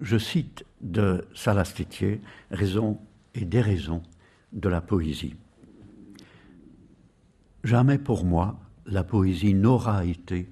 je cite de Salastétier Raison et déraison de la poésie. Jamais pour moi la poésie n'aura été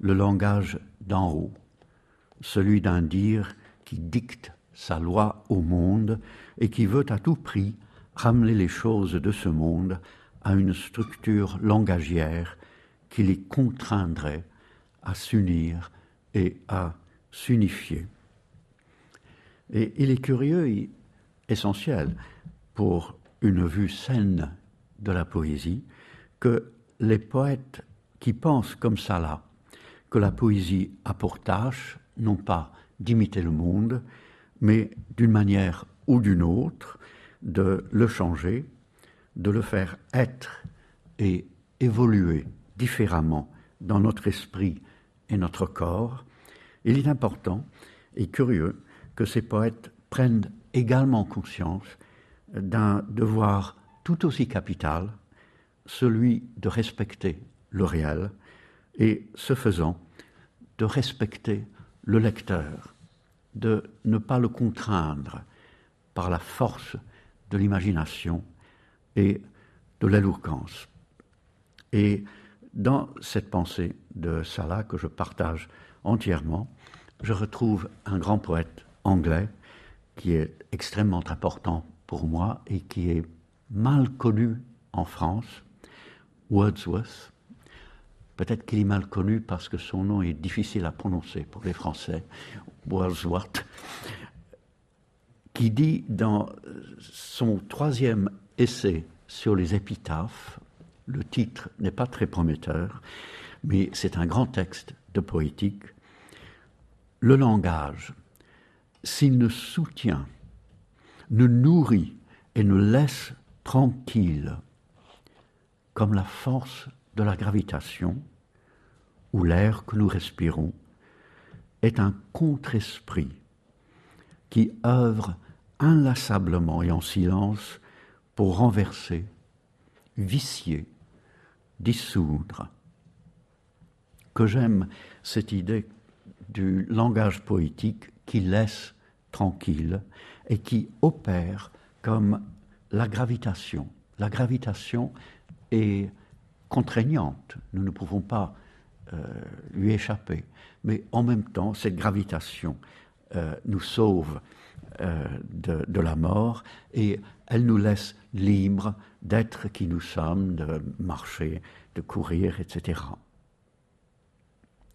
le langage d'en haut, celui d'un dire qui dicte sa loi au monde et qui veut à tout prix ramener les choses de ce monde à une structure langagière qui les contraindrait à s'unir et à s'unifier. Et il est curieux et essentiel pour une vue saine de la poésie que les poètes qui pensent comme ça là, que la poésie a pour tâche non pas d'imiter le monde, mais d'une manière ou d'une autre, de le changer, de le faire être et évoluer différemment dans notre esprit et notre corps, il est important et curieux que ces poètes prennent également conscience d'un devoir tout aussi capital, celui de respecter le réel et, ce faisant, de respecter le lecteur, de ne pas le contraindre par la force de l'imagination et de l'éloquence. Et dans cette pensée de Salah que je partage entièrement, je retrouve un grand poète anglais qui est extrêmement important pour moi et qui est mal connu en France, Wordsworth. Peut-être qu'il est mal connu parce que son nom est difficile à prononcer pour les Français, Wordsworth, qui dit dans son troisième essai sur les épitaphes, le titre n'est pas très prometteur, mais c'est un grand texte de poétique, le langage, s'il ne soutient, ne nourrit et ne laisse tranquille, comme la force de la gravitation ou l'air que nous respirons, est un contre-esprit qui œuvre inlassablement et en silence pour renverser, vicier, dissoudre. Que j'aime cette idée du langage poétique qui laisse tranquille et qui opère comme la gravitation. La gravitation est contraignante, nous ne pouvons pas euh, lui échapper, mais en même temps, cette gravitation euh, nous sauve euh, de, de, la mort et elle nous laisse libres d'être qui nous sommes, de marcher, de courir, etc.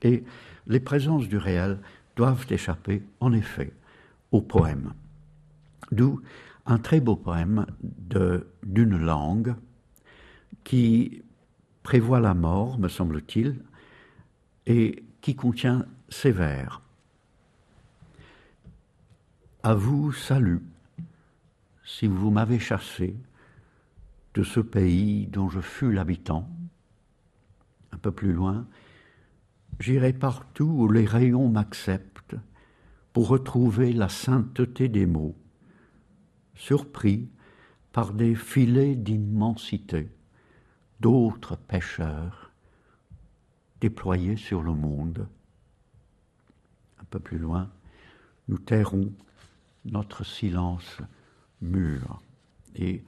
Et les présences du réel doivent échapper, en effet, au poème. D'où un très beau poème d'une langue qui prévoit la mort, me semble-t-il, et qui contient ces vers. À vous, salut, si vous m'avez chassé de ce pays dont je fus l'habitant. Un peu plus loin, J'irai partout où les rayons m'acceptent pour retrouver la sainteté des mots, surpris par des filets d'immensité d'autres pêcheurs déployés sur le monde. Un peu plus loin, nous tairons notre silence mûr. Et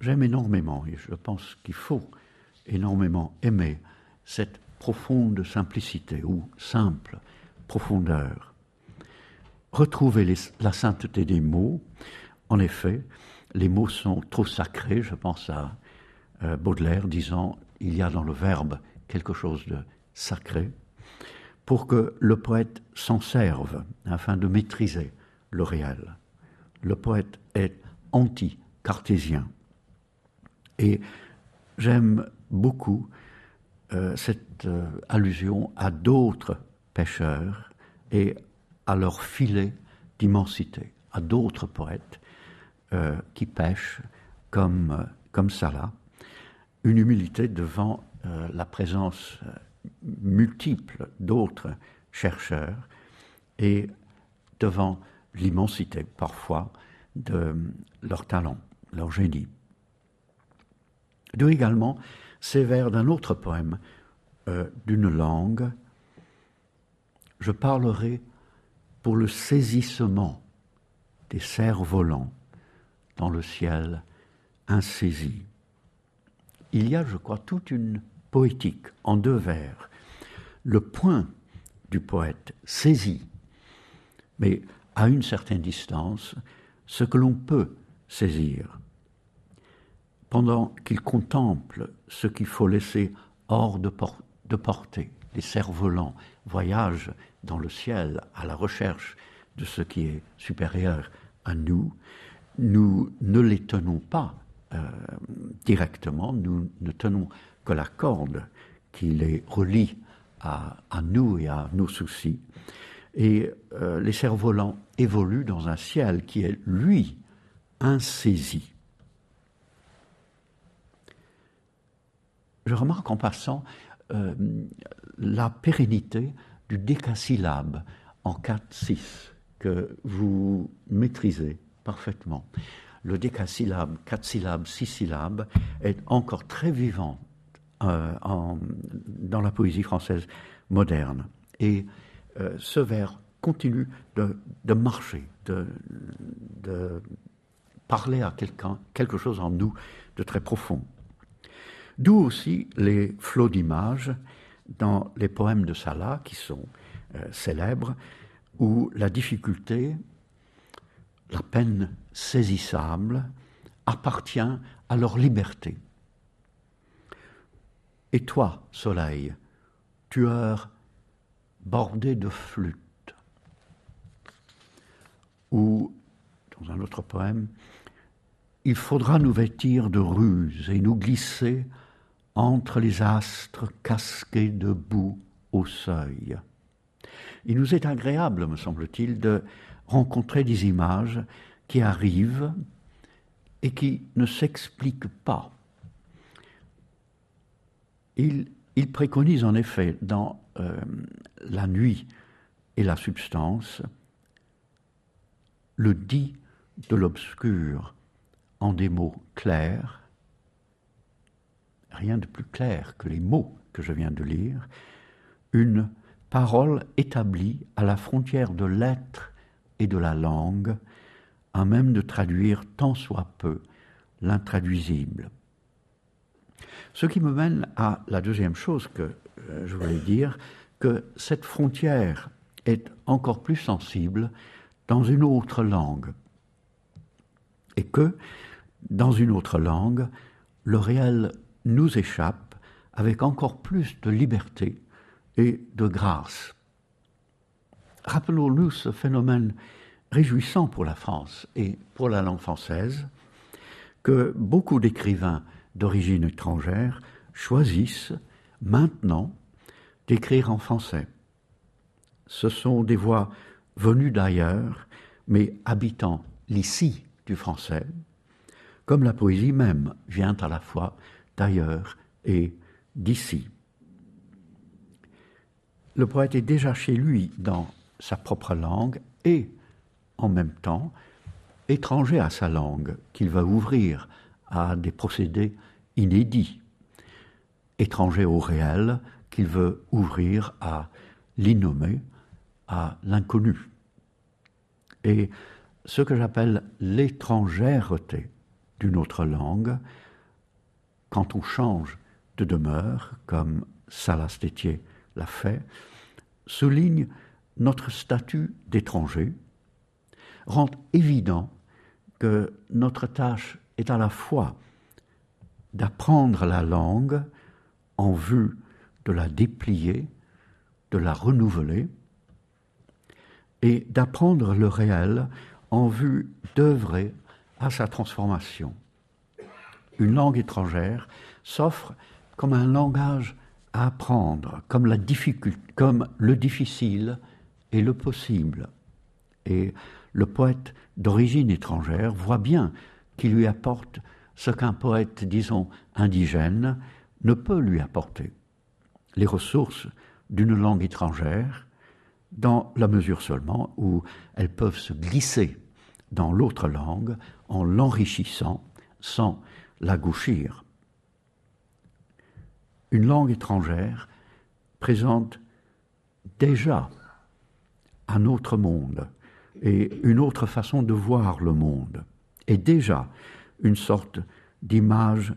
j'aime énormément, et je pense qu'il faut énormément aimer cette profonde simplicité ou simple profondeur. Retrouver la sainteté des mots, en effet, les mots sont trop sacrés, je pense à euh, Baudelaire disant il y a dans le verbe quelque chose de sacré, pour que le poète s'en serve afin de maîtriser le réel. Le poète est anti-cartésien. Et j'aime beaucoup euh, cette euh, allusion à d'autres pêcheurs et à leur filet d'immensité, à d'autres poètes euh, qui pêchent comme, comme Salah, une humilité devant la présence multiple d'autres chercheurs et devant l'immensité parfois de leur talent, leur génie. De également ces vers d'un autre poème, euh, d'une langue, je parlerai pour le saisissement des cerfs-volants dans le ciel insaisi. Il y a, je crois, toute une poétique en deux vers. Le point du poète saisit, mais à une certaine distance, ce que l'on peut saisir. Pendant qu'il contemple ce qu'il faut laisser hors de, portée, les cerfs-volants voyagent dans le ciel à la recherche de ce qui est supérieur à nous, nous ne les tenons pas euh, directement, nous ne tenons que la corde qui les relie à, nous et à nos soucis. Et euh, les cerfs-volants évoluent dans un ciel qui est, lui, insaisi. Je remarque en passant euh, la pérennité du décasyllabe en 4-6 que vous maîtrisez parfaitement. Le décasyllabe, 4 syllabes, 6 syllabes est encore très vivant euh, dans la poésie française moderne. Et euh, ce vers continue de, marcher, de, de, parler à quelqu'un, quelque chose en nous de très profond. D'où aussi les flots d'images dans les poèmes de Salah, qui sont euh, célèbres, où la difficulté, la peine saisissable, appartient à leur liberté. Et toi, soleil, tueur bordé de flûte, ou, dans un autre poème, il faudra nous vêtir de ruse et nous glisser entre les astres casqués de boue au seuil. Il nous est agréable, me semble-t-il, de rencontrer des images qui arrivent et qui ne s'expliquent pas. Il, préconise en effet dans euh, la nuit et la substance le dit de l'obscur en des mots clairs rien de plus clair que les mots que je viens de lire, une parole établie à la frontière de l'être et de la langue, à même de traduire tant soit peu l'intraduisible. Ce qui me mène à la deuxième chose que euh, je voulais dire, que cette frontière est encore plus sensible dans une autre langue, et que, dans une autre langue, le réel nous échappe avec encore plus de liberté et de grâce. Rappelons-nous ce phénomène réjouissant pour la France et pour la langue française que beaucoup d'écrivains d'origine étrangère choisissent maintenant d'écrire en français. Ce sont des voix venues d'ailleurs, mais habitant l'ici du français, comme la poésie même vient à la fois d'ailleurs et d'ici. Le poète est déjà chez lui dans sa propre langue et, en même temps, étranger à sa langue, qu'il va ouvrir à des procédés inédits, étranger au réel, qu'il veut ouvrir à l'innommé, à l'inconnu. Et ce que j'appelle l'étrangèreté d'une autre langue, quand on change de demeure, comme Salastétier l'a fait, souligne notre statut d'étranger, rend évident que notre tâche est à la fois d'apprendre la langue en vue de la déplier, de la renouveler, et d'apprendre le réel en vue d'œuvrer à sa transformation une langue étrangère s'offre comme un langage à apprendre, comme, la difficulté, comme le difficile et le possible. Et le poète d'origine étrangère voit bien qu'il lui apporte ce qu'un poète, disons, indigène ne peut lui apporter. Les ressources d'une langue étrangère, dans la mesure seulement où elles peuvent se glisser dans l'autre langue en l'enrichissant sans la gauchir. Une langue étrangère présente déjà un autre monde et une autre façon de voir le monde, et déjà une sorte d'image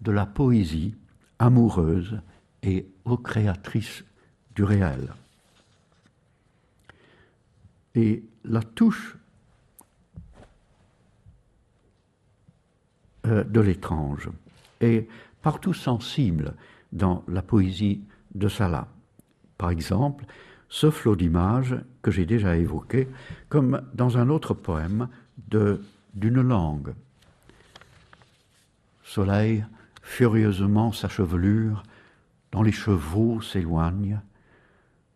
de la poésie amoureuse et recréatrice du réel. Et la touche de l'étrange est partout sensible dans la poésie de Salah. Par exemple, ce flot d'images que j'ai déjà évoqué, comme dans un autre poème d'une langue. Soleil, furieusement sa chevelure, dans les chevaux s'éloigne,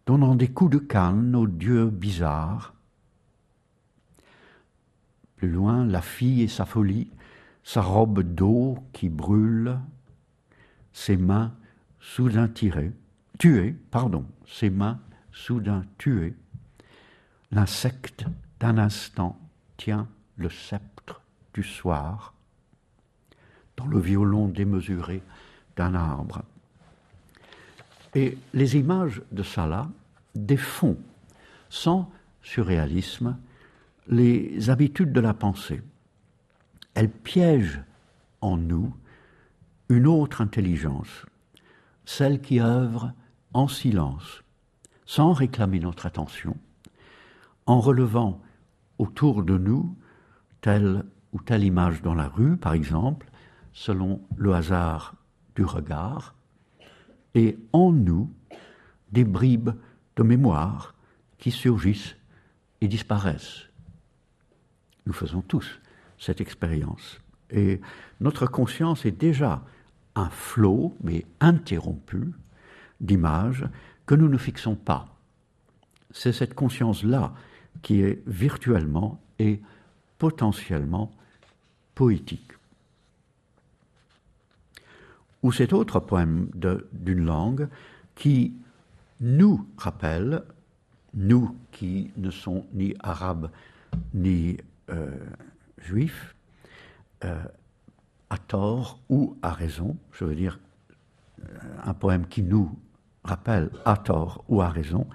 donnant des coups de canne aux dieux bizarres. Plus loin, la fille et sa folie, sa robe d'eau qui brûle, ses mains soudain tirées, tuées, pardon, ses mains soudain tuées. L'insecte d'un instant tient le sceptre du soir dans le violon démesuré d'un arbre. Et les images de Salah défont, sans surréalisme, les habitudes de la pensée. Elles piègent en nous une autre intelligence, celle qui œuvre en silence, sans réclamer notre attention, en relevant autour de nous telle ou telle image dans la rue, par exemple, selon le hasard du regard, et en nous des bribes de mémoire qui surgissent et disparaissent. Nous faisons tous cette expérience. Et notre conscience est déjà un flot, mais interrompu, d'images que nous ne fixons pas. C'est cette conscience-là qui est virtuellement et potentiellement poétique. Ou cet autre poème d'une langue qui nous rappelle, nous qui ne sommes ni arabes ni euh, juifs, euh, à tort ou à raison, je veux dire un poème qui nous rappelle à tort ou à raison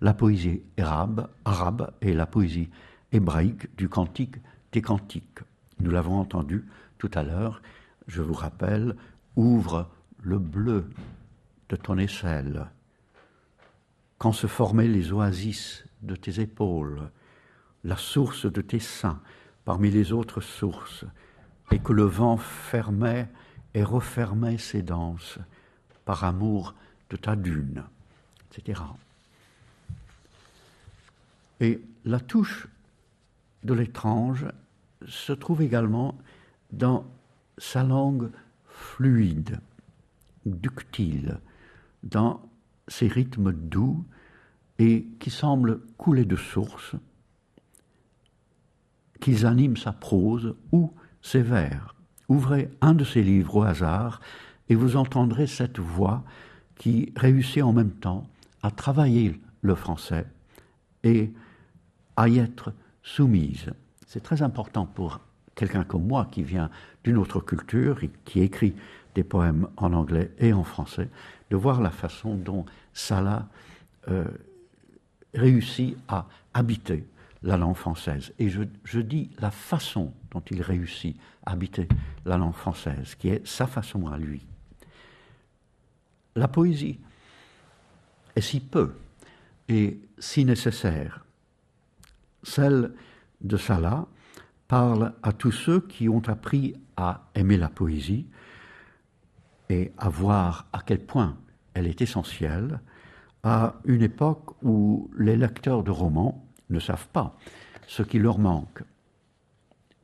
la poésie arabe, arabe et la poésie hébraïque du cantique des cantiques. Nous l'avons entendu tout à l'heure, je vous rappelle, ouvre le bleu de ton aisselle. Quand se formaient les oasis de tes épaules, la source de tes seins parmi les autres sources, et que le vent fermait et refermait ses danses par amour de ta dune, etc. Et la touche de l'étrange se trouve également dans sa langue fluide, ductile, dans ses rythmes doux et qui semblent couler de source, qu'ils animent sa prose ou ses vers. Ouvrez un de ses livres au hasard et vous entendrez cette voix qui réussit en même temps à travailler le français et à y être soumise. C'est très important pour quelqu'un comme moi qui vient d'une autre culture et qui écrit des poèmes en anglais et en français, de voir la façon dont Salah euh, réussit à habiter la langue française. Et je, dis la façon dont il réussit à habiter la langue française, qui est sa façon à lui. La poésie est si peu et si nécessaire. Celle de Salah parle à tous ceux qui ont appris à aimer la poésie et à voir à quel point elle est essentielle à une époque où les lecteurs de romans ne savent pas ce qui leur manque.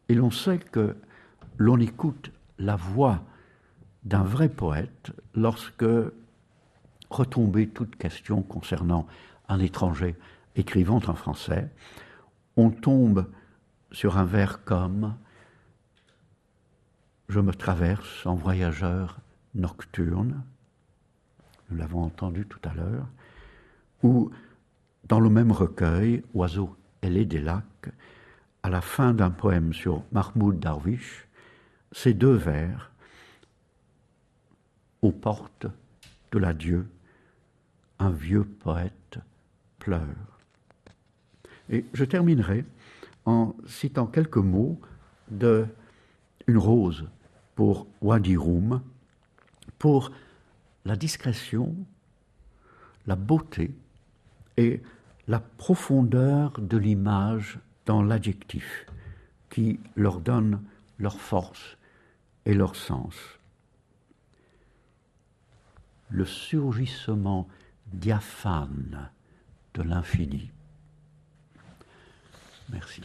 Et l'on sait que l'on écoute la voix d'un vrai poète lorsque, retombée toute question concernant un étranger écrivant en français, on tombe sur un vers comme Je me traverse en voyageur nocturne, nous l'avons entendu tout à l'heure, ou dans le même recueil, Oiseau ailé des lacs, à la fin d'un poème sur Mahmoud Darwish, ces deux vers aux portes de l'adieu, un vieux poète pleure. Et je terminerai en citant quelques mots de une rose pour Wadi Rum, pour la discrétion, la beauté et la profondeur de l'image dans l'adjectif qui leur donne leur force et leur sens. Le surgissement diaphane de l'infini. Merci.